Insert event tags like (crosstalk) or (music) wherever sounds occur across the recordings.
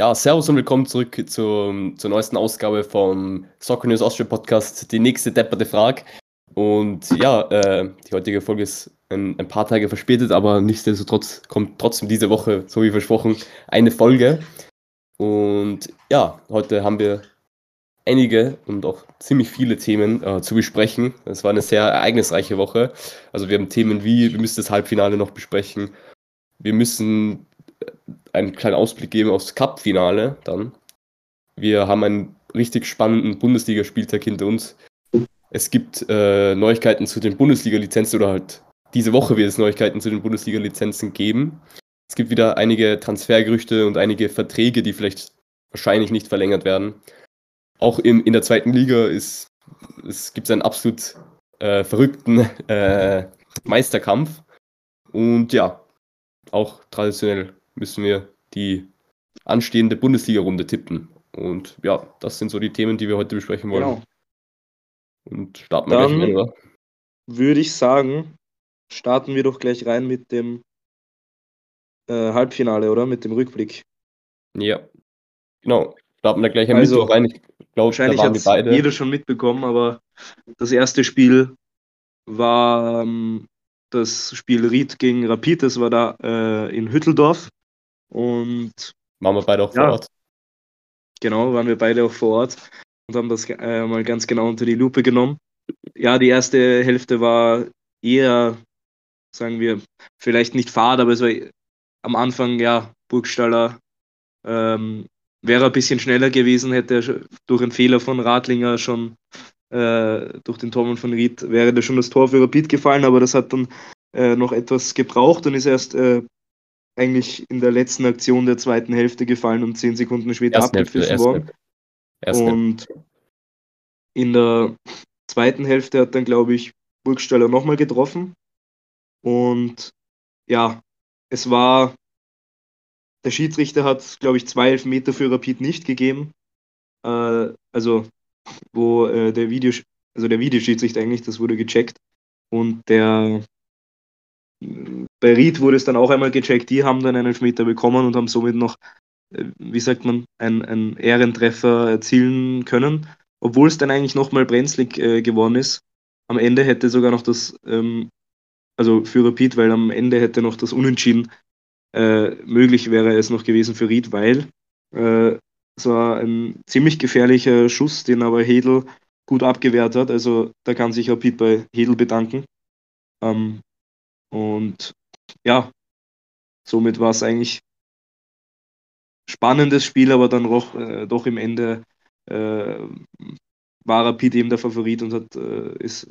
Ja, servus und willkommen zurück zur, zur neuesten Ausgabe vom Soccer News Austria Podcast, die nächste depperte Frage. Und ja, äh, die heutige Folge ist ein, ein, paar Tage verspätet, aber nichtsdestotrotz kommt trotzdem diese Woche, so wie versprochen, eine Folge. Und ja, heute haben wir einige und auch ziemlich viele Themen äh, zu besprechen. Es war eine sehr ereignisreiche Woche. Also wir haben Themen wie, wir müssen das Halbfinale noch besprechen. Wir müssen einen kleinen Ausblick geben aufs Cup-Finale dann. Wir haben einen richtig spannenden Bundesligaspieltag hinter uns. Es gibt äh, Neuigkeiten zu den Bundesliga-Lizenzen oder halt diese Woche wird es Neuigkeiten zu den Bundesliga-Lizenzen geben. Es gibt wieder einige Transfergerüchte und einige Verträge, die vielleicht wahrscheinlich nicht verlängert werden. Auch in, in der zweiten Liga ist, es gibt einen absolut äh, verrückten äh, Meisterkampf. Und ja, auch traditionell müssen wir die anstehende Bundesliga-Runde tippen. Und ja, das sind so die Themen, die wir heute besprechen wollen. Genau. Und starten wir Dann gleich rein, oder? Würde ich sagen, starten wir doch gleich rein mit dem äh, Halbfinale, oder? Mit dem Rückblick. Ja, genau. Starten wir gleich am also, Mittwoch rein. Ich glaube, wahrscheinlich hat beide. jeder schon mitbekommen, aber das erste Spiel war ähm, das Spiel Ried gegen Rapid. Das war da äh, in Hütteldorf. Und waren wir beide auch ja, vor Ort. Genau, waren wir beide auch vor Ort und haben das äh, mal ganz genau unter die Lupe genommen. Ja, die erste Hälfte war eher, sagen wir, vielleicht nicht fad, aber es war am Anfang, ja, Burgstaller ähm, wäre ein bisschen schneller gewesen, hätte durch einen Fehler von Radlinger schon äh, durch den Tormann von Ried wäre da schon das Tor für Rapid gefallen, aber das hat dann äh, noch etwas gebraucht und ist erst äh, eigentlich in der letzten Aktion der zweiten Hälfte gefallen und zehn Sekunden später abgepfiffen worden. Und in der zweiten Hälfte hat dann, glaube ich, Burgstaller nochmal getroffen. Und ja, es war, der Schiedsrichter hat, glaube ich, zwei Elfmeter für Rapid nicht gegeben. Äh, also, wo äh, der Video, also der Videoschiedsrichter eigentlich, das wurde gecheckt. Und der bei Ried wurde es dann auch einmal gecheckt, die haben dann einen Elfmeter bekommen und haben somit noch, äh, wie sagt man, einen Ehrentreffer erzielen können, obwohl es dann eigentlich nochmal brenzlig äh, geworden ist. Am Ende hätte sogar noch das, ähm, also für Rapid, weil am Ende hätte noch das Unentschieden äh, möglich wäre es noch gewesen für Ried, weil äh, es war ein ziemlich gefährlicher Schuss, den aber Hedel gut abgewehrt hat. Also da kann sich Rapid bei Hedel bedanken. Ähm, und ja, somit war es eigentlich spannendes Spiel, aber dann doch, äh, doch im Ende äh, war Rapid eben der Favorit und hat, äh, ist,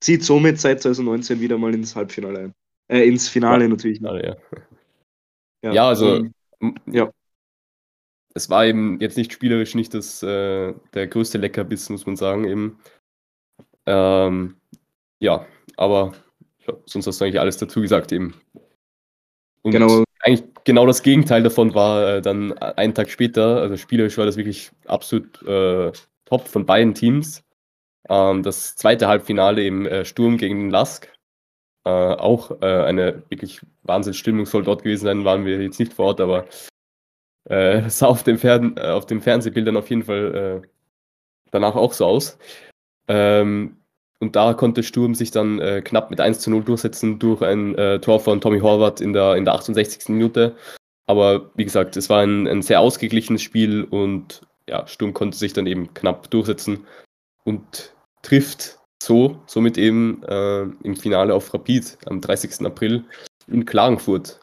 zieht somit seit 2019 wieder mal ins Halbfinale ein. Äh, ins Finale ja, natürlich. Finale, ja. (laughs) ja. ja, also um, ja. Es war eben jetzt nicht spielerisch nicht das, äh, der größte Leckerbiss, muss man sagen, eben. Ähm, ja, aber sonst hast du eigentlich alles dazu gesagt eben. Und genau. eigentlich genau das Gegenteil davon war äh, dann einen Tag später, also spielerisch war das wirklich absolut äh, top von beiden Teams. Ähm, das zweite Halbfinale im äh, Sturm gegen den Lask. Äh, auch äh, eine wirklich Wahnsinnsstimmung soll dort gewesen sein, waren wir jetzt nicht vor Ort, aber äh, (laughs) sah auf, dem Fern auf den Fernsehbildern auf jeden Fall danach auch so aus. Ähm, und da konnte Sturm sich dann äh, knapp mit 1 zu 0 durchsetzen durch ein äh, Tor von Tommy Horvath in der, in der 68. Minute. Aber wie gesagt, es war ein, ein sehr ausgeglichenes Spiel und ja, Sturm konnte sich dann eben knapp durchsetzen und trifft so, somit eben äh, im Finale auf Rapid am 30. April in Klagenfurt.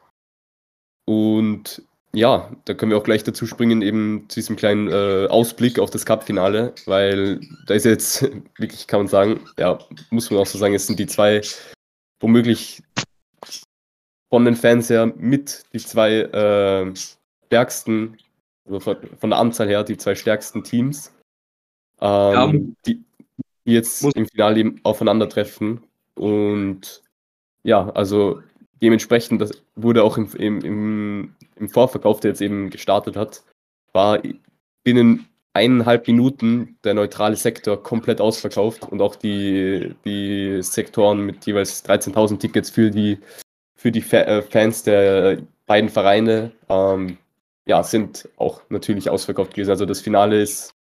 Und ja, da können wir auch gleich dazu springen, eben zu diesem kleinen äh, Ausblick auf das Cup-Finale, weil da ist jetzt (laughs) wirklich, kann man sagen, ja, muss man auch so sagen, es sind die zwei womöglich von den Fans her mit die zwei äh, stärksten, also von, der Anzahl her, die zwei stärksten Teams, ähm, ja. die, die jetzt im Finale eben aufeinandertreffen. Und ja, also dementsprechend, das wurde auch im, im, im, im Vorverkauf, der jetzt eben gestartet hat, war binnen eineinhalb Minuten der neutrale Sektor komplett ausverkauft und auch die, die Sektoren mit jeweils 13.000 Tickets für die, für die äh, Fans der beiden Vereine. Ähm, ja, sind auch natürlich ausverkauft gewesen. Also das Finale ist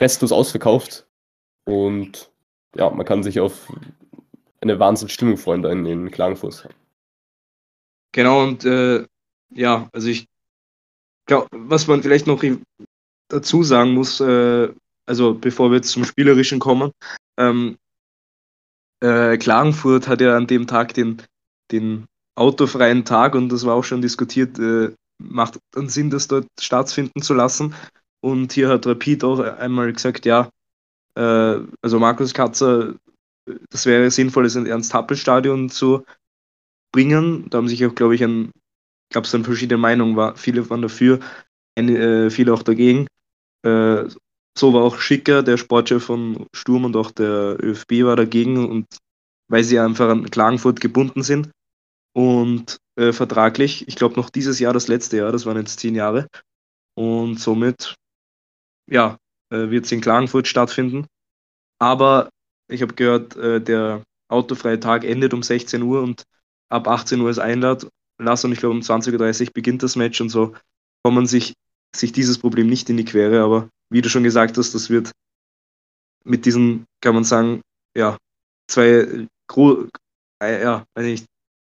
restlos ausverkauft und ja, man kann sich auf eine Wahnsinnsstimmung freuen da in, in Klagenfurt. Genau, und äh, ja, also ich glaube, was man vielleicht noch dazu sagen muss, äh, also bevor wir jetzt zum Spielerischen kommen, ähm, äh, Klagenfurt hat ja an dem Tag den, den autofreien Tag und das war auch schon diskutiert, äh, macht dann Sinn, das dort stattfinden zu lassen. Und hier hat Rapid auch einmal gesagt, ja, äh, also Markus Katzer, das wäre sinnvoll, in Ernst-Happel-Stadion zu bringen. Da haben sich auch, glaube ich, ein, gab es dann verschiedene Meinungen, war, viele waren dafür, eine, äh, viele auch dagegen. Äh, so war auch Schicker, der Sportchef von Sturm und auch der ÖFB war dagegen und weil sie einfach an Klagenfurt gebunden sind und äh, vertraglich, ich glaube noch dieses Jahr, das letzte Jahr, das waren jetzt zehn Jahre und somit, ja, äh, wird es in Klagenfurt stattfinden. Aber ich habe gehört, äh, der autofreie Tag endet um 16 Uhr und ab 18 Uhr ist Einlad. Lass und ich glaube um 20.30 Uhr beginnt das Match und so kommen sich, sich dieses Problem nicht in die Quere, aber wie du schon gesagt hast, das wird mit diesen, kann man sagen, ja, zwei gro äh, ja, weiß nicht,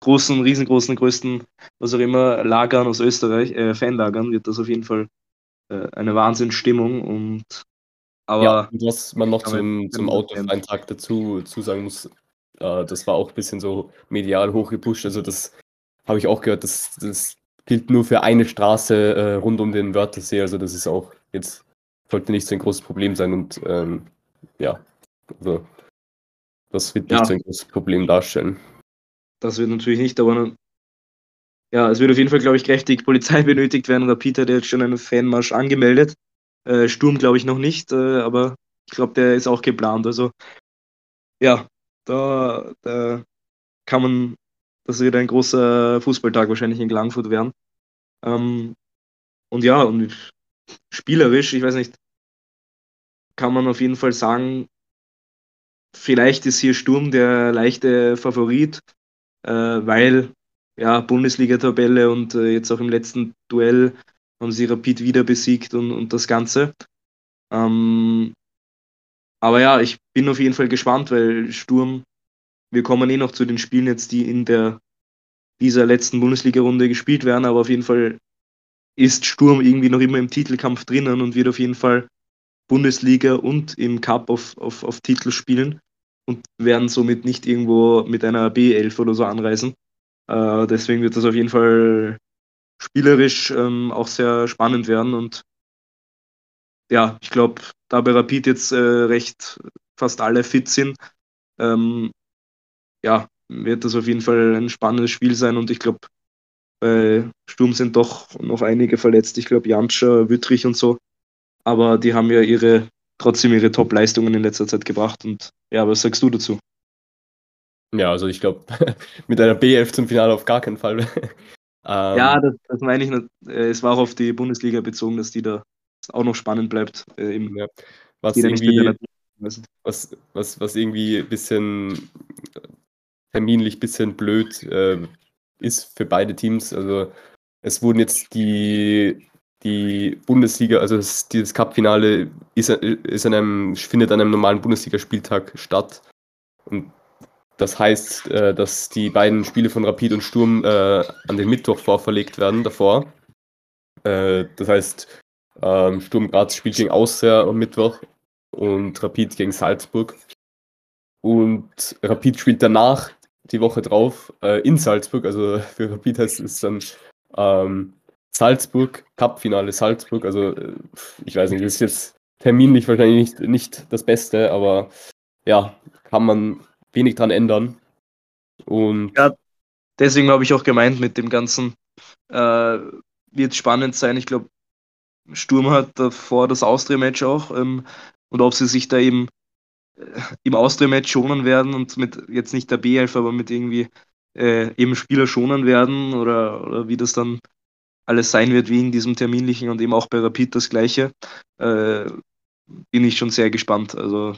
großen, riesengroßen, größten, was auch immer, Lagern aus Österreich, äh, Fanlagern, wird das auf jeden Fall äh, eine Wahnsinnsstimmung und aber ja, was man noch zum, zum autofreien Tag dazu, dazu sagen muss, äh, das war auch ein bisschen so medial hochgepusht. Also das habe ich auch gehört, das, das gilt nur für eine Straße äh, rund um den Wörthersee. Also das ist auch jetzt sollte nicht so ein großes Problem sein. Und ähm, ja, also das wird nicht ja. so ein großes Problem darstellen. Das wird natürlich nicht, aber ja, es wird auf jeden Fall, glaube ich, kräftig Polizei (laughs) benötigt werden. Rapid hat jetzt schon einen Fanmarsch angemeldet. Äh, Sturm glaube ich noch nicht, äh, aber ich glaube, der ist auch geplant. Also ja, da, da kann man, das wird ein großer Fußballtag wahrscheinlich in Klagenfurt werden. Ähm, und ja, und spielerisch, ich weiß nicht, kann man auf jeden Fall sagen, vielleicht ist hier Sturm der leichte Favorit, äh, weil ja, Bundesliga-Tabelle und äh, jetzt auch im letzten Duell haben sie Rapid wieder besiegt und, und das Ganze. Ähm, aber ja, ich bin auf jeden Fall gespannt, weil Sturm, wir kommen eh noch zu den Spielen jetzt, die in der dieser letzten Bundesliga-Runde gespielt werden, aber auf jeden Fall ist Sturm irgendwie noch immer im Titelkampf drinnen und wird auf jeden Fall Bundesliga und im Cup auf, auf, auf Titel spielen und werden somit nicht irgendwo mit einer B11 oder so anreisen. Äh, deswegen wird das auf jeden Fall spielerisch ähm, auch sehr spannend werden. Und ja, ich glaube, da bei Rapid jetzt äh, recht fast alle fit sind, ähm, ja, wird das auf jeden Fall ein spannendes Spiel sein. Und ich glaube, bei Sturm sind doch noch einige verletzt. Ich glaube, Janscher, Wüttrich und so. Aber die haben ja ihre trotzdem ihre Top-Leistungen in letzter Zeit gebracht. Und ja, was sagst du dazu? Ja, also ich glaube, (laughs) mit einer B11 zum Finale auf gar keinen Fall. (laughs) Ähm, ja, das, das, meine ich. Nicht. Äh, es war auch auf die Bundesliga bezogen, dass die da auch noch spannend bleibt. Äh, eben, ja. was, irgendwie, was, was, was irgendwie ein bisschen terminlich ein bisschen blöd äh, ist für beide Teams. Also es wurden jetzt die, die Bundesliga, also das, dieses Cup-Finale ist, ist an einem, findet an einem normalen Bundesligaspieltag statt. Und das heißt, äh, dass die beiden Spiele von Rapid und Sturm äh, an den Mittwoch vorverlegt werden davor. Äh, das heißt, ähm, Sturm Graz spielt gegen Austria am Mittwoch und Rapid gegen Salzburg. Und Rapid spielt danach die Woche drauf äh, in Salzburg. Also für Rapid heißt es dann ähm, Salzburg, Cup-Finale Salzburg. Also äh, ich weiß nicht, das ist jetzt terminlich wahrscheinlich nicht, nicht das Beste, aber ja, kann man wenig dran ändern. Und ja, deswegen habe ich auch gemeint, mit dem Ganzen äh, wird spannend sein. Ich glaube, Sturm hat davor das Austria-Match auch. Ähm, und ob sie sich da eben äh, im Austria-Match schonen werden und mit jetzt nicht der B11, aber mit irgendwie äh, eben Spieler schonen werden oder, oder wie das dann alles sein wird, wie in diesem terminlichen und eben auch bei Rapid das gleiche, äh, bin ich schon sehr gespannt. Also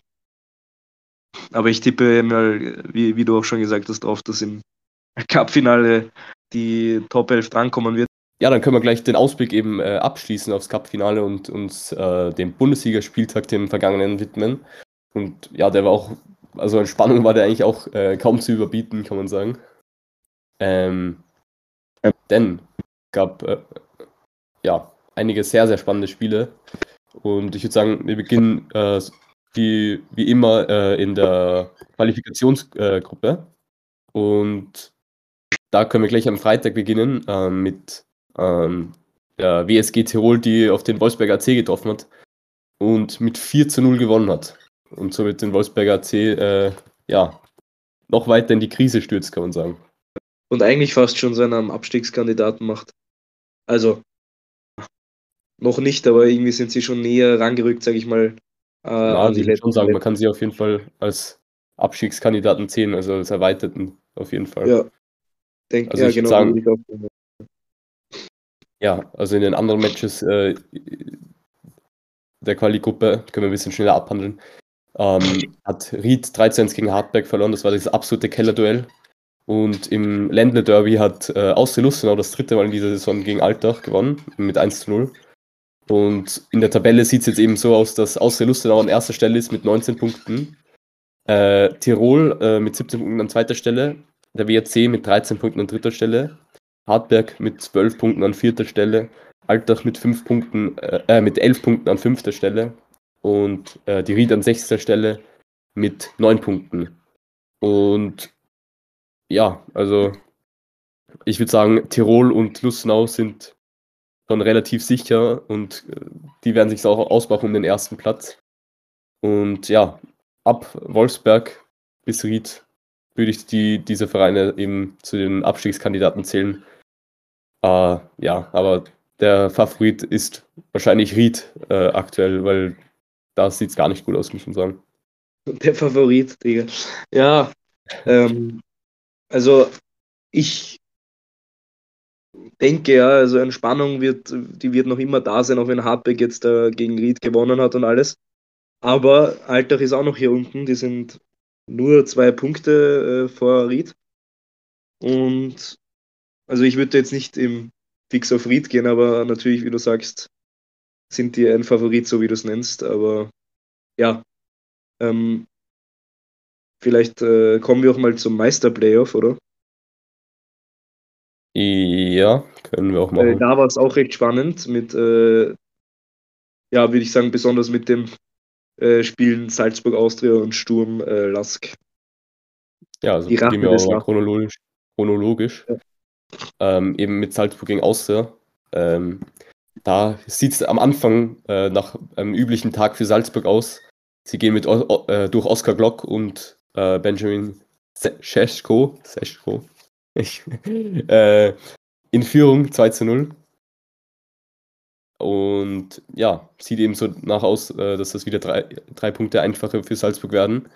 aber ich tippe mal, wie, wie du auch schon gesagt hast, darauf, dass im Cup-Finale die Top 11 drankommen wird. Ja, dann können wir gleich den Ausblick eben äh, abschließen aufs Cup-Finale und uns äh, dem Bundesligaspieltag, dem vergangenen, widmen. Und ja, der war auch, also an Spannung war der eigentlich auch äh, kaum zu überbieten, kann man sagen. Ähm, denn gab äh, ja einige sehr, sehr spannende Spiele. Und ich würde sagen, wir beginnen äh, wie, wie immer äh, in der Qualifikationsgruppe. und da können wir gleich am Freitag beginnen mit ähm, der WSG Tirol, die auf den Wolfsberger AC getroffen hat und mit 4 zu 0 gewonnen hat. Und somit den Wolfsberger AC äh, ja, noch weiter in die Krise stürzt, kann man sagen. Und eigentlich fast schon seinen Abstiegskandidaten macht. Also, noch nicht, aber irgendwie sind sie schon näher rangerückt, sage ich mal. Äh, ja, die ich schon sagen, man kann sie auf jeden Fall als Abstiegskandidaten sehen, also als Erweiterten auf jeden Fall. Ja, denke also ja, genau. Sagen, ja, also in den anderen Matches äh, der Quali-Gruppe, können wir ein bisschen schneller abhandeln, ähm, hat Ried 13 gegen Hartberg verloren, das war das absolute Kellerduell. Und im Ländle Derby hat äh, Austria Lustenau das dritte Mal in dieser Saison gegen Altach gewonnen, mit 1 zu 0. Und in der Tabelle sieht es jetzt eben so aus, dass Austria Lustenau an erster Stelle ist mit 19 Punkten. Äh, Tirol äh, mit 17 Punkten an zweiter Stelle. Der WRC mit 13 Punkten an dritter Stelle. Hartberg mit 12 Punkten an vierter Stelle, Altach mit 5 Punkten, äh, äh mit 11 Punkten an fünfter Stelle und äh, die Ried an sechster Stelle mit 9 Punkten. Und ja, also ich würde sagen, Tirol und Lustenau sind schon relativ sicher und äh, die werden sich auch ausmachen um den ersten Platz. Und ja, ab Wolfsberg bis Ried würde ich die, diese Vereine eben zu den Abstiegskandidaten zählen. Äh, ja, aber der Favorit ist wahrscheinlich Ried äh, aktuell, weil da sieht es gar nicht gut aus, muss man sagen. Der Favorit, Digga. Ja, ähm, also ich denke ja, also eine Spannung wird, die wird noch immer da sein, auch wenn Hartberg jetzt äh, gegen Ried gewonnen hat und alles. Aber Altach ist auch noch hier unten, die sind nur zwei Punkte äh, vor Ried. Und also ich würde jetzt nicht im Fix auf Ried gehen, aber natürlich, wie du sagst, sind die ein Favorit, so wie du es nennst. Aber ja, ähm, vielleicht äh, kommen wir auch mal zum Meister-Playoff, oder? Ja, können wir auch machen. Äh, da war es auch recht spannend mit, äh, ja, würde ich sagen, besonders mit dem äh, Spielen Salzburg Austria und Sturm äh, Lask. Ja, also gehen wir auch chronologisch. chronologisch. Ja ähm, eben mit Salzburg gegen Austria. Ähm, da sieht es am Anfang äh, nach einem üblichen Tag für Salzburg aus. Sie gehen mit o äh, durch Oskar Glock und äh, Benjamin Seschko, Seschko (laughs) äh, in Führung 2 zu 0. Und ja, sieht eben so nach aus, äh, dass das wieder drei, drei Punkte einfacher für Salzburg werden.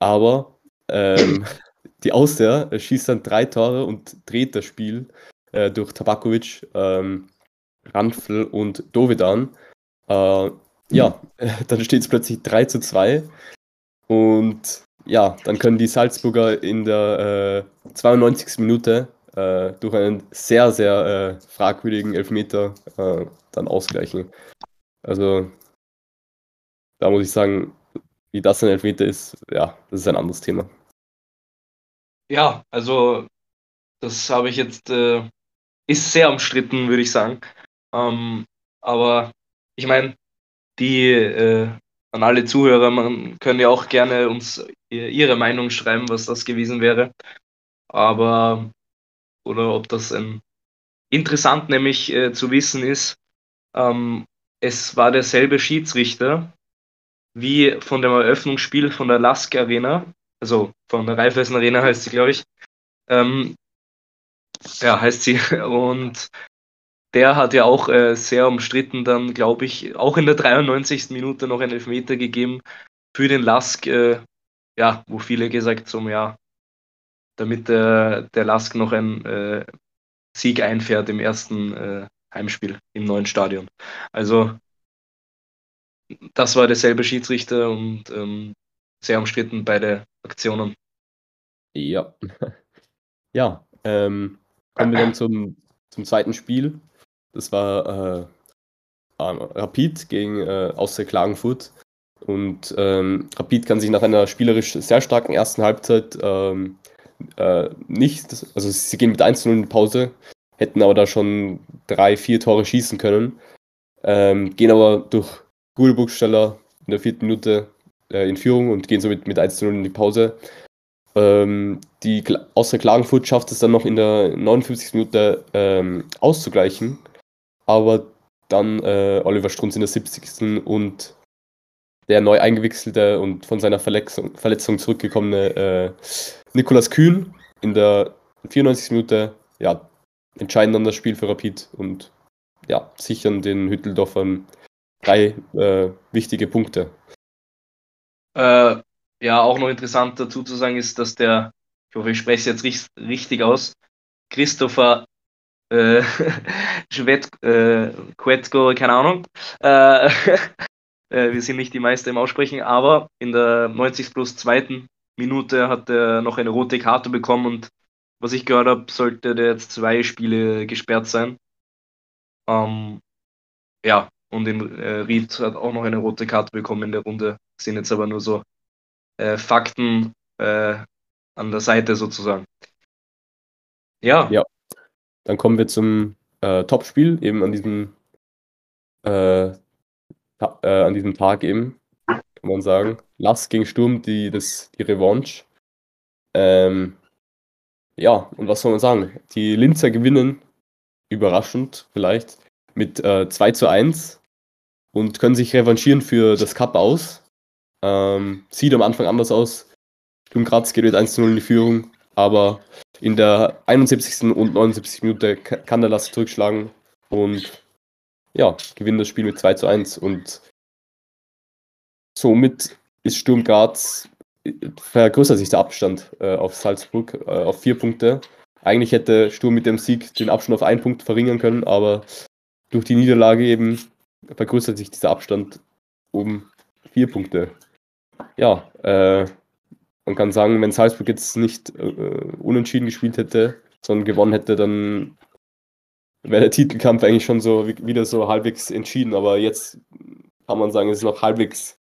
Aber ähm, (laughs) die Austria schießt dann drei Tore und dreht das Spiel äh, durch Tabakovic, ähm, Ranfl und Dovedan. Äh, ja, (laughs) dann steht es plötzlich 3 zu 2. Und ja, dann können die Salzburger in der äh, 92. Minute äh, durch einen sehr, sehr äh, fragwürdigen Elfmeter äh, dann ausgleichen. Also, da muss ich sagen, wie das ein Elfmeter ist, ja, das ist ein anderes Thema. Ja, also das habe ich jetzt, äh, ist sehr umstritten, würde ich sagen. Ähm, aber ich meine, die äh, an alle Zuhörer, man können ja auch gerne uns ihre Meinung schreiben, was das gewesen wäre. Aber, oder ob das ein, interessant nämlich äh, zu wissen ist, ähm, es war derselbe Schiedsrichter wie von dem Eröffnungsspiel von der Lask Arena also von der Raiffeisen Arena heißt sie, glaube ich. Ähm, ja, heißt sie. (laughs) Und der hat ja auch äh, sehr umstritten dann, glaube ich, auch in der 93. Minute noch einen Elfmeter gegeben für den Lask, äh, ja, wo viele gesagt haben, ja, damit äh, der Lask noch einen äh, Sieg einfährt im ersten äh, Heimspiel im neuen Stadion. Also das war derselbe Schiedsrichter und ähm, sehr umstritten beide Aktionen. Ja. (laughs) Ja, ähm, kommen wir dann zum zum zweiten Spiel. Das war äh, Rapid gegen äh, Austria Klagenfurt. Und ähm, Rapid kann sich nach einer spielerisch sehr starken ersten Halbzeit ähm, äh, nicht, also sie gehen mit 1-0 in die Pause, hätten aber da schon drei, vier Tore schießen können, ähm, gehen aber durch Gulbuchsteller in der vierten Minute äh, in Führung und gehen somit mit 1-0 in die Pause. Ähm, die außer Klagenfurt schafft es dann noch in der 59. Minute ähm, auszugleichen, aber dann äh, Oliver Strunz in der 70. und der neu eingewechselte und von seiner Verletzung, Verletzung zurückgekommene äh, Nikolas Kühn in der 94. Minute ja, entscheiden dann das Spiel für Rapid und ja, sichern den Hütteldorfern drei äh, wichtige Punkte. Äh, ja, auch noch interessant dazu zu sagen ist, dass der, ich hoffe, ich spreche es jetzt richtig aus, Christopher äh, (laughs) äh, Quetko, keine Ahnung. Äh, (laughs) äh, wir sind nicht die Meister im Aussprechen, aber in der 90 plus zweiten Minute hat er noch eine rote Karte bekommen und was ich gehört habe, sollte der jetzt zwei Spiele gesperrt sein. Ähm, ja, und in äh, Ried hat auch noch eine rote Karte bekommen in der Runde. Sind jetzt aber nur so äh, Fakten äh, an der Seite sozusagen. Ja. Ja. Dann kommen wir zum äh, Topspiel, eben an diesem, äh, äh, an diesem Tag eben, kann man sagen. Lass gegen Sturm, die, das, die Revanche. Ähm, ja, und was soll man sagen? Die Linzer gewinnen, überraschend vielleicht, mit äh, 2 zu 1 und können sich revanchieren für das Cup aus. Ähm, sieht am Anfang anders aus. Sturm Graz geht mit 1 zu 0 in die Führung, aber in der 71. und 79. Minute kann der Lass zurückschlagen und ja, gewinnen das Spiel mit 2 zu 1 und somit ist Sturm Graz vergrößert sich der Abstand äh, auf Salzburg äh, auf vier Punkte. Eigentlich hätte Sturm mit dem Sieg den Abstand auf einen Punkt verringern können, aber durch die Niederlage eben vergrößert sich dieser Abstand um vier Punkte. Ja, äh, man kann sagen, wenn Salzburg jetzt nicht äh, unentschieden gespielt hätte, sondern gewonnen hätte, dann wäre der Titelkampf eigentlich schon so wieder so halbwegs entschieden. Aber jetzt kann man sagen, es ist noch halbwegs,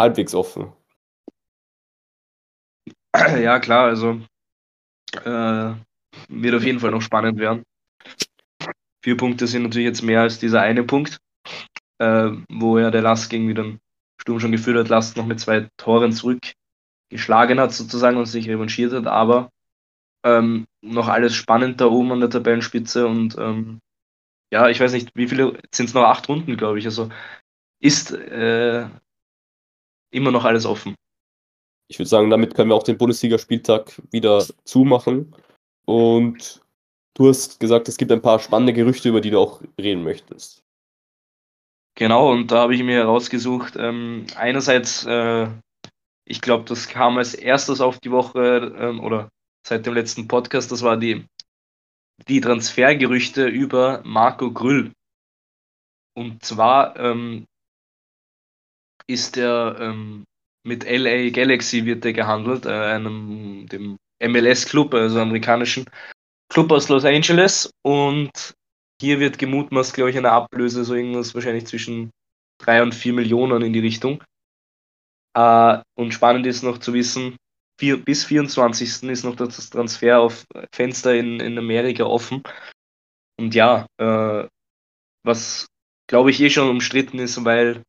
halbwegs offen. (clears throat) Ja, klar, also äh, wird auf jeden Fall noch spannend werden. Vier Punkte sind natürlich jetzt mehr als dieser eine Punkt, äh, wo ja der Last gegen wieder Sturm schon geführt hat, Last noch mit zwei Toren zurückgeschlagen hat sozusagen und sich revanchiert hat, aber ähm, noch alles spannend da oben an der Tabellenspitze und ähm, ja, ich weiß nicht, wie viele sind es noch acht Runden, glaube ich. Also ist äh, immer noch alles offen ich würde sagen, damit können wir auch den Bundesligaspieltag wieder zumachen. Und du hast gesagt, es gibt ein paar spannende Gerüchte, über die du auch reden möchtest. Genau, und da habe ich mir herausgesucht, ähm, einerseits, äh, ich glaube, das kam als erstes auf die Woche ähm, oder seit dem letzten Podcast, das war die, die Transfergerüchte über Marco Grüll. Und zwar ähm, ist er ähm, mit LA Galaxy wird er gehandelt, äh, einem dem MLS-Club, also amerikanischen Club aus Los Angeles. Und hier wird gemutmaßt, glaube ich, eine Ablöse, so irgendwas wahrscheinlich zwischen 3 und 4 Millionen in die Richtung. Äh, und spannend ist noch zu wissen, vier, bis 24. ist noch das Transfer auf Fenster in, in Amerika offen. Und ja, äh, was glaube ich eh schon umstritten ist, weil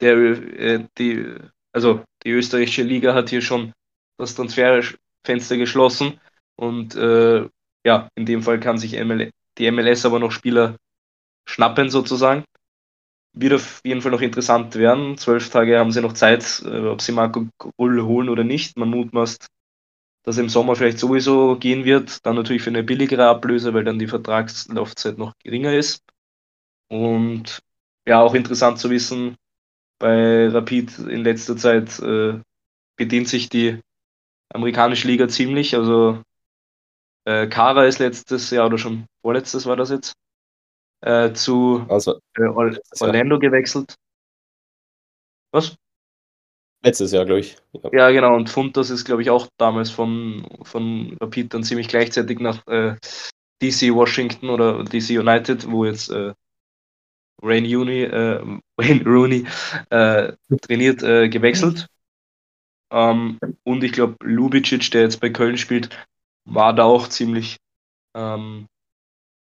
der, äh, die also die österreichische Liga hat hier schon das Transferfenster geschlossen und äh, ja, in dem Fall kann sich ML die MLS aber noch Spieler schnappen sozusagen. Wird auf jeden Fall noch interessant werden. Zwölf Tage haben sie noch Zeit, äh, ob sie Marco Rull holen oder nicht. Man mutmaßt, dass im Sommer vielleicht sowieso gehen wird. Dann natürlich für eine billigere Ablöse, weil dann die Vertragslaufzeit noch geringer ist. Und ja, auch interessant zu wissen, bei Rapid in letzter Zeit äh, bedient sich die amerikanische Liga ziemlich. Also äh, Kara ist letztes Jahr oder schon vorletztes war das jetzt äh, zu also, äh, Orlando gewechselt. Was? Letztes Jahr, glaube ich. Ja. ja. genau. Und Funtas ist, glaube ich, auch damals von, von Rapid dann ziemlich gleichzeitig nach äh, DC Washington oder DC United, wo jetzt äh, Rain Uni, äh, (laughs) Wayne Rooney äh, trainiert, äh, gewechselt. Ähm, und ich glaube, Lubicic, der jetzt bei Köln spielt, war da auch ziemlich, ähm,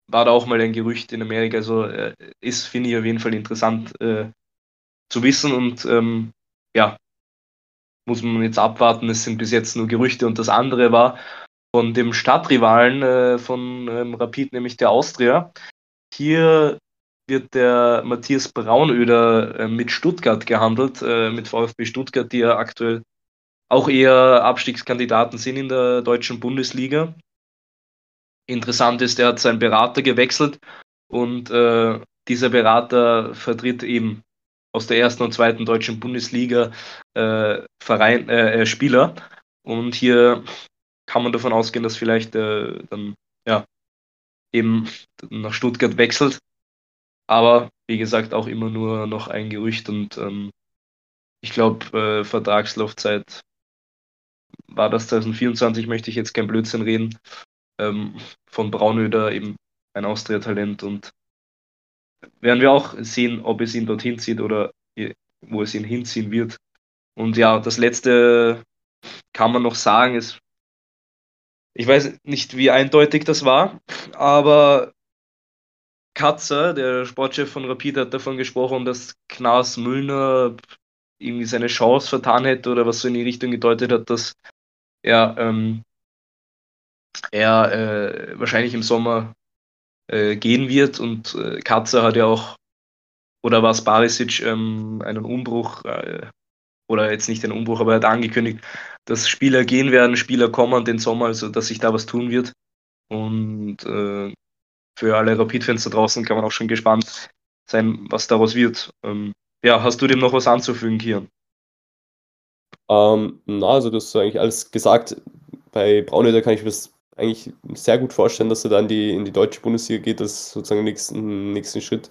war da auch mal ein Gerücht in Amerika. Also äh, ist, finde ich, auf jeden Fall interessant äh, zu wissen und ähm, ja, muss man jetzt abwarten. Es sind bis jetzt nur Gerüchte und das andere war von dem Stadtrivalen äh, von ähm, Rapid, nämlich der Austria. Hier wird der Matthias Braunöder äh, mit Stuttgart gehandelt, äh, mit VfB Stuttgart, die ja aktuell auch eher Abstiegskandidaten sind in der deutschen Bundesliga. Interessant ist, er hat seinen Berater gewechselt und äh, dieser Berater vertritt eben aus der ersten und zweiten deutschen Bundesliga äh, Verein, äh, äh Spieler. Und hier kann man davon ausgehen, dass vielleicht äh, dann ja eben nach Stuttgart wechselt. Aber wie gesagt, auch immer nur noch ein Gerücht und ähm, ich glaube, äh, Vertragslaufzeit war das 2024, möchte ich jetzt kein Blödsinn reden. Ähm, von Braunöder eben ein Austria-Talent und werden wir auch sehen, ob es ihn dorthin zieht oder wo es ihn hinziehen wird. Und ja, das letzte kann man noch sagen, ist, ich weiß nicht, wie eindeutig das war, aber Katzer, der Sportchef von Rapid, hat davon gesprochen, dass Knas Müllner irgendwie seine Chance vertan hätte oder was so in die Richtung gedeutet hat, dass er, ähm, er äh, wahrscheinlich im Sommer äh, gehen wird und äh, Katzer hat ja auch, oder war es Barisic, ähm, einen Umbruch, äh, oder jetzt nicht einen Umbruch, aber er hat angekündigt, dass Spieler gehen werden, Spieler kommen den Sommer, also dass sich da was tun wird. Und äh, für alle Rapid-Fans da draußen kann man auch schon gespannt sein, was daraus wird. Ähm, ja, hast du dem noch was anzufügen, Kian? Ähm, na, also das ist eigentlich alles gesagt. Bei Braunöder kann ich mir das eigentlich sehr gut vorstellen, dass er dann die, in die deutsche Bundesliga geht, das ist sozusagen nächsten, nächsten Schritt.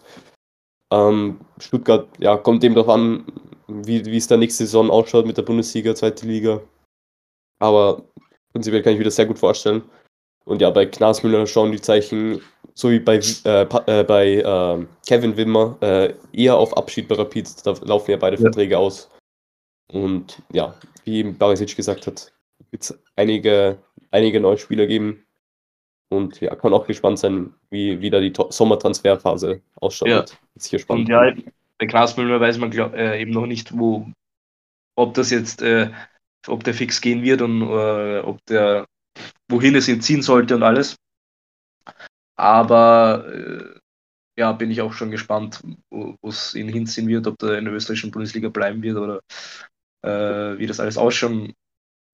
Ähm, Stuttgart, ja, kommt eben darauf an, wie, wie es da nächste Saison ausschaut mit der Bundesliga, zweite Liga. Aber prinzipiell kann ich mir das sehr gut vorstellen. Und ja, bei Knasmüller schauen die Zeichen, so wie bei, äh, äh, bei äh, Kevin Wimmer, äh, eher auf Abschied bei Rapid. Da laufen ja beide ja. Verträge aus. Und ja, wie eben Barisic gesagt hat, wird es einige, einige neue Spieler geben. Und ja, kann auch gespannt sein, wie wieder die Sommertransferphase ausschaut. Ja. Ist hier spannend. Und ja, bei Grasmüller weiß man glaub, äh, eben noch nicht, wo, ob das jetzt, äh, ob der fix gehen wird und äh, ob der, wohin es ihn ziehen sollte und alles. Aber äh, ja, bin ich auch schon gespannt, wo es ihn hinziehen wird, ob er in der österreichischen Bundesliga bleiben wird oder äh, wie das alles ausschauen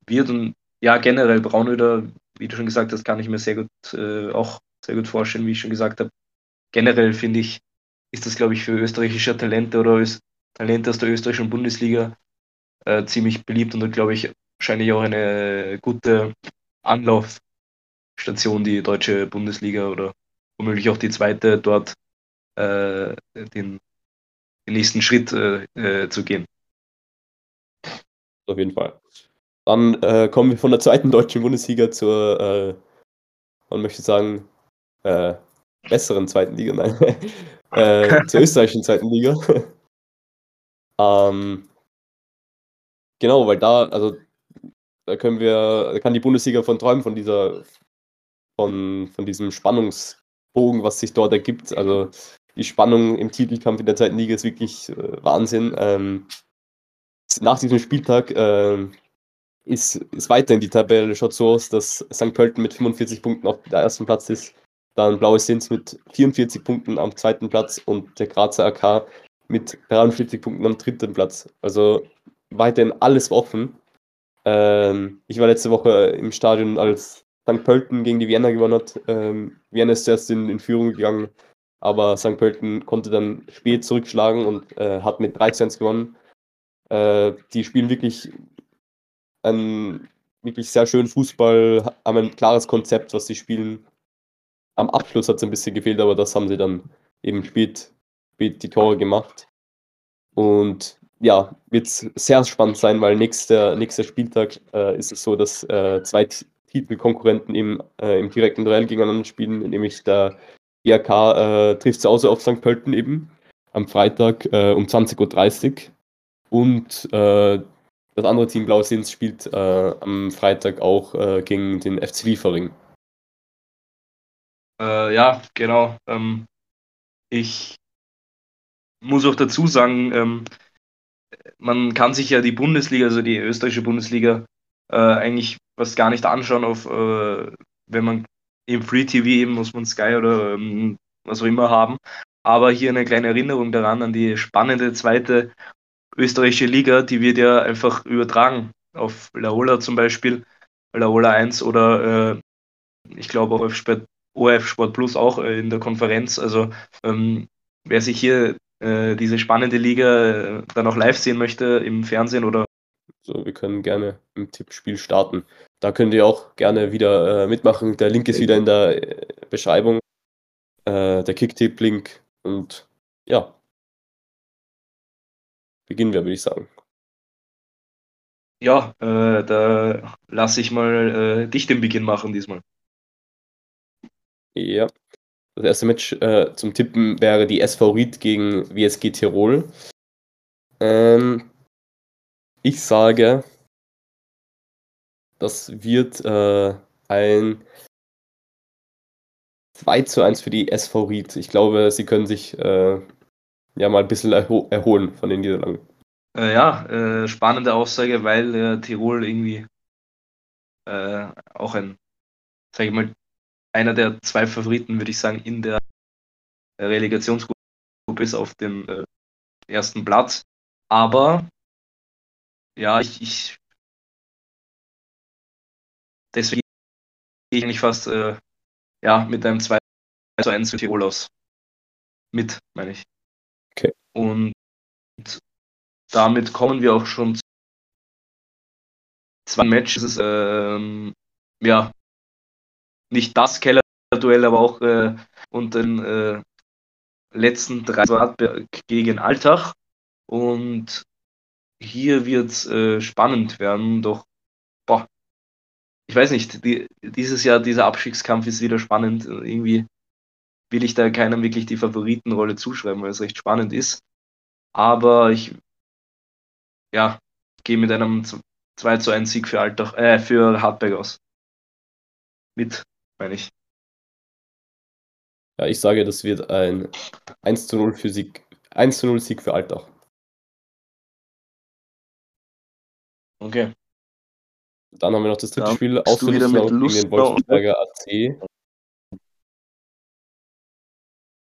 wird. Und ja, generell Braunöder, wie du schon gesagt hast, kann ich mir sehr gut äh, auch sehr gut vorstellen, wie ich schon gesagt habe. Generell finde ich, ist das, glaube ich, für österreichische Talente oder Talente aus der österreichischen Bundesliga äh, ziemlich beliebt und, glaube ich, wahrscheinlich auch eine gute Anlaufstation, die deutsche Bundesliga oder womöglich auch die zweite dort äh, den, den, nächsten Schritt äh, äh zu gehen. Auf jeden Fall. Dann äh, kommen wir von der zweiten (laughs) deutschen Bundesliga zur, äh, man möchte sagen, äh, besseren zweiten Liga, nein, (laughs) äh, (laughs) zur österreichischen zweiten Liga. ähm, genau, weil da, also da können wir, da kann die Bundesliga von träumen, von dieser, von, von diesem Spannungsbogen, was sich dort ergibt. Also die Spannung im Titelkampf in der zweiten Liga ist wirklich äh, Wahnsinn. Ähm, nach diesem Spieltag äh, ist, ist weiter in die Tabelle. Schaut so aus, dass St. Pölten mit 45 Punkten auf der ersten Platz ist. Dann Blaue Sins mit 44 Punkten am zweiten Platz und der Grazer AK mit 43 Punkten am dritten Platz. Also weiterhin alles offen. Ähm, ich war letzte Woche im Stadion, als St. Pölten gegen die Vienna gewonnen hat. Ähm, Vienna ist zuerst in, in, Führung gegangen, aber St. Pölten konnte dann spät zurückschlagen und äh, hat mit 13 gewonnen. Äh, die spielen wirklich ein wirklich sehr schönen Fußball, haben ein klares Konzept, was sie spielen. Am Abschluss hat es ein bisschen gefehlt, aber das haben sie dann eben spät, spät die Tore gemacht. Und ja, wird sehr spannend sein, weil nächster, nächster Spieltag äh, ist es so, dass äh, zwei Titelkonkurrenten im, äh, im direkten Duell gegeneinander spielen, nämlich der IAK äh, trifft zu Hause auf St. Pölten eben am Freitag äh, um 20.30 Uhr. Und äh, das andere Team Blausins spielt äh, am Freitag auch äh, gegen den FC Liefering. Äh, ja, genau. Ähm, ich muss auch dazu sagen, ähm, man kann sich ja die Bundesliga, also die österreichische Bundesliga, äh, eigentlich was gar nicht anschauen, auf, äh, wenn man im Free TV eben muss man Sky oder ähm, was auch immer haben. Aber hier eine kleine Erinnerung daran an die spannende zweite österreichische Liga, die wird ja einfach übertragen auf Laola zum Beispiel, Laola 1 oder äh, ich glaube auch auf Sport, OF Sport Plus auch äh, in der Konferenz. Also ähm, wer sich hier äh, diese spannende Liga äh, dann auch live sehen möchte im Fernsehen oder so, wir können gerne im Tippspiel starten. Da könnt ihr auch gerne wieder äh, mitmachen. Der Link ist wieder in der äh, Beschreibung. Der Kicktipp-Link. Und ja, beginnen wir, würde ich sagen. Ja, äh, da lasse ich mal äh, dich den Beginn machen diesmal. Ja. Das erste Match äh, zum Tippen wäre die SV Ried gegen WSG Tirol. Ähm, ich sage, das wird äh, ein 2 zu 1 für die SV Ried. Ich glaube, sie können sich äh, ja mal ein bisschen erho erholen von den Niederlagen. Äh, ja, äh, spannende Aussage, weil äh, Tirol irgendwie äh, auch ein, sag ich mal, einer der zwei Favoriten, würde ich sagen, in der Relegationsgruppe ist auf dem äh, ersten Platz. Aber ja, ich, ich deswegen gehe ich eigentlich fast äh, ja, mit einem 2 zu 1 für Tirol aus. Mit, meine ich. Und damit kommen wir auch schon zu zwei Matches. Ähm, ja, nicht das Keller-Duell, aber auch äh, und den äh, letzten drei Radberg gegen Altach. Und hier wird es äh, spannend werden, doch boah, ich weiß nicht, die, dieses Jahr dieser Abstiegskampf ist wieder spannend. Irgendwie will ich da keinem wirklich die Favoritenrolle zuschreiben, weil es recht spannend ist. Aber ich ja, gehe mit einem 2 zu 1 Sieg für Altach, äh, für Hartberg aus. Mit, meine ich. Ja, ich sage, das wird ein 1 zu 0 für Sieg, 1 zu 0 Sieg für Altach. Okay. Dann haben wir noch das dritte ja, Spiel, Ausrüstung gegen den Wolfsberger AC.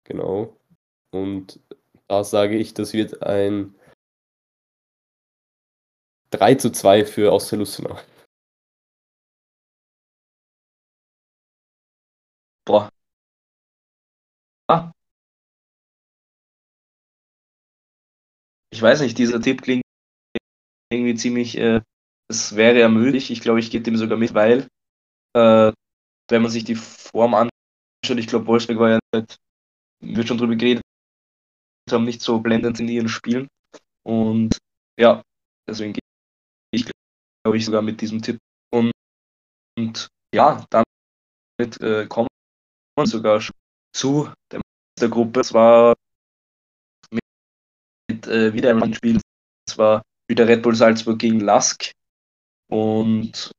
Genau. Und da sage ich, das wird ein 3 zu 2 für Austria Lustenau. Boah. Ah. Ich weiß nicht, dieser Tipp klingt irgendwie ziemlich, äh, es wäre ja möglich. Ich glaube, ich gehe dem sogar mit, weil, äh, wenn man sich die Form anschaut, ich glaube, Wolfsburg war ja nicht, wird schon drüber geredet, haben nicht so blendend in ihren Spielen. Und ja, deswegen gehe ich, glaube ich, sogar mit diesem Tipp. Und, und ja, damit äh, kommen wir sogar zu der Gruppe. Es war mit, mit äh, wieder ein Spiel. Es war wieder Red Bull Salzburg gegen Lask. Und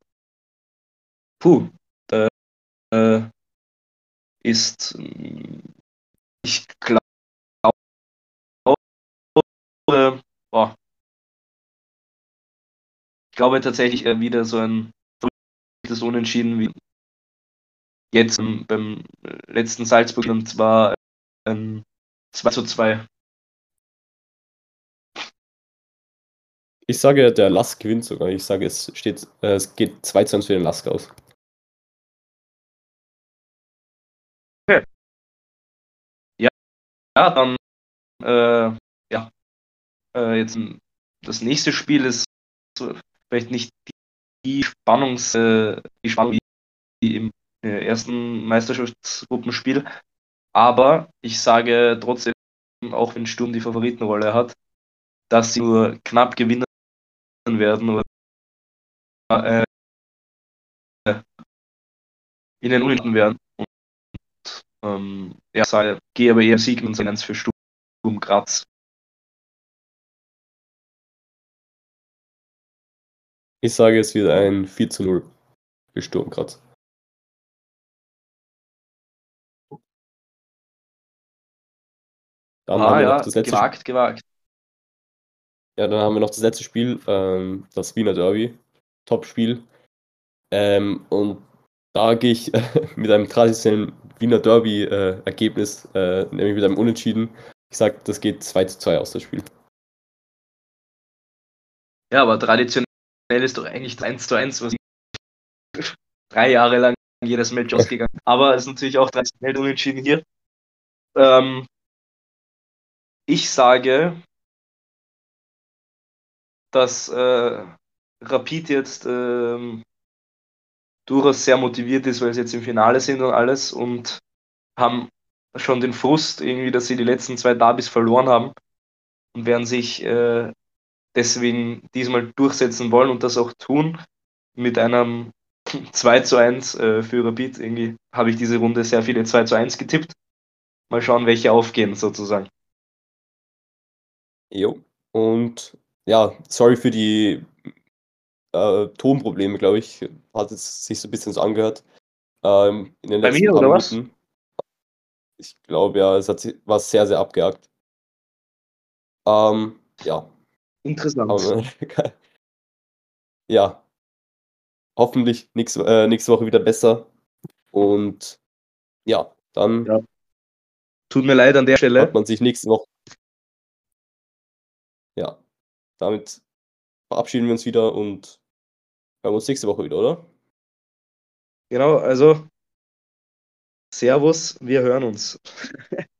puh, da äh, ist, ich glaube, boah, ich glaube tatsächlich äh, wieder so ein das Unentschieden wie jetzt beim letzten Salzburg und zwar ein 2 zu 2. Ich sage, der Lask gewinnt sogar. Ich sage, es steht, äh, es geht 2 zu 1 für den Lask aus. Ja dann, äh, ja. Äh, jetzt das nächste Spiel ist vielleicht nicht die Spannungs, äh, die Spannung wie im äh, ersten Meisterschaftsgruppenspiel, aber ich sage trotzdem, auch wenn Sturm die Favoritenrolle hat, dass sie nur knapp gewinnen werden oder äh, in den Unten werden. Ähm, ja, gehe aber eher Sieg und 1 für Sturm Graz. Ich sage, es wird ein 4 zu 0 für Sturm Graz. Dann ah, haben wir ja, noch das letzte gewagt, Spiel. gewagt. Ja, dann haben wir noch das letzte Spiel, ähm, das Wiener Derby. Top-Spiel. Ähm, und da gehe ich (laughs) mit einem traditionellen Wiener Derby-Ergebnis, äh, äh, nämlich mit einem Unentschieden. Ich sage, das geht 2 zu 2 aus das Spiel. Ja, aber traditionell ist doch eigentlich 1 zu 1, was (laughs) drei Jahre lang jedes Match ausgegangen. Aber es ist natürlich auch traditionell unentschieden hier. Ähm, ich sage, dass äh, Rapid jetzt ähm, durchaus sehr motiviert ist, weil sie jetzt im Finale sind und alles und haben schon den Frust irgendwie, dass sie die letzten zwei Derbys verloren haben und werden sich äh, deswegen diesmal durchsetzen wollen und das auch tun mit einem (laughs) 2 zu 1 äh, für Rapid. Irgendwie habe ich diese Runde sehr viele 2 zu 1 getippt. Mal schauen, welche aufgehen sozusagen. Jo. Und ja, sorry für die äh, Tonprobleme, glaube ich. Hat es sich so ein bisschen so angehört. Ähm, in den Bei letzten mir, oder Minuten. Was? Ich glaube ja, es hat, war sehr, sehr abgehakt. Ähm, ja. Interessant. Aber, (laughs) ja. Hoffentlich nächste, äh, nächste Woche wieder besser. Und ja, dann. Ja. Tut mir leid an der Stelle. Hat man sich nächste Woche. Ja, damit verabschieden wir uns wieder und hören uns nächste Woche wieder, oder? Genau, also Servus, wir hören uns. (laughs)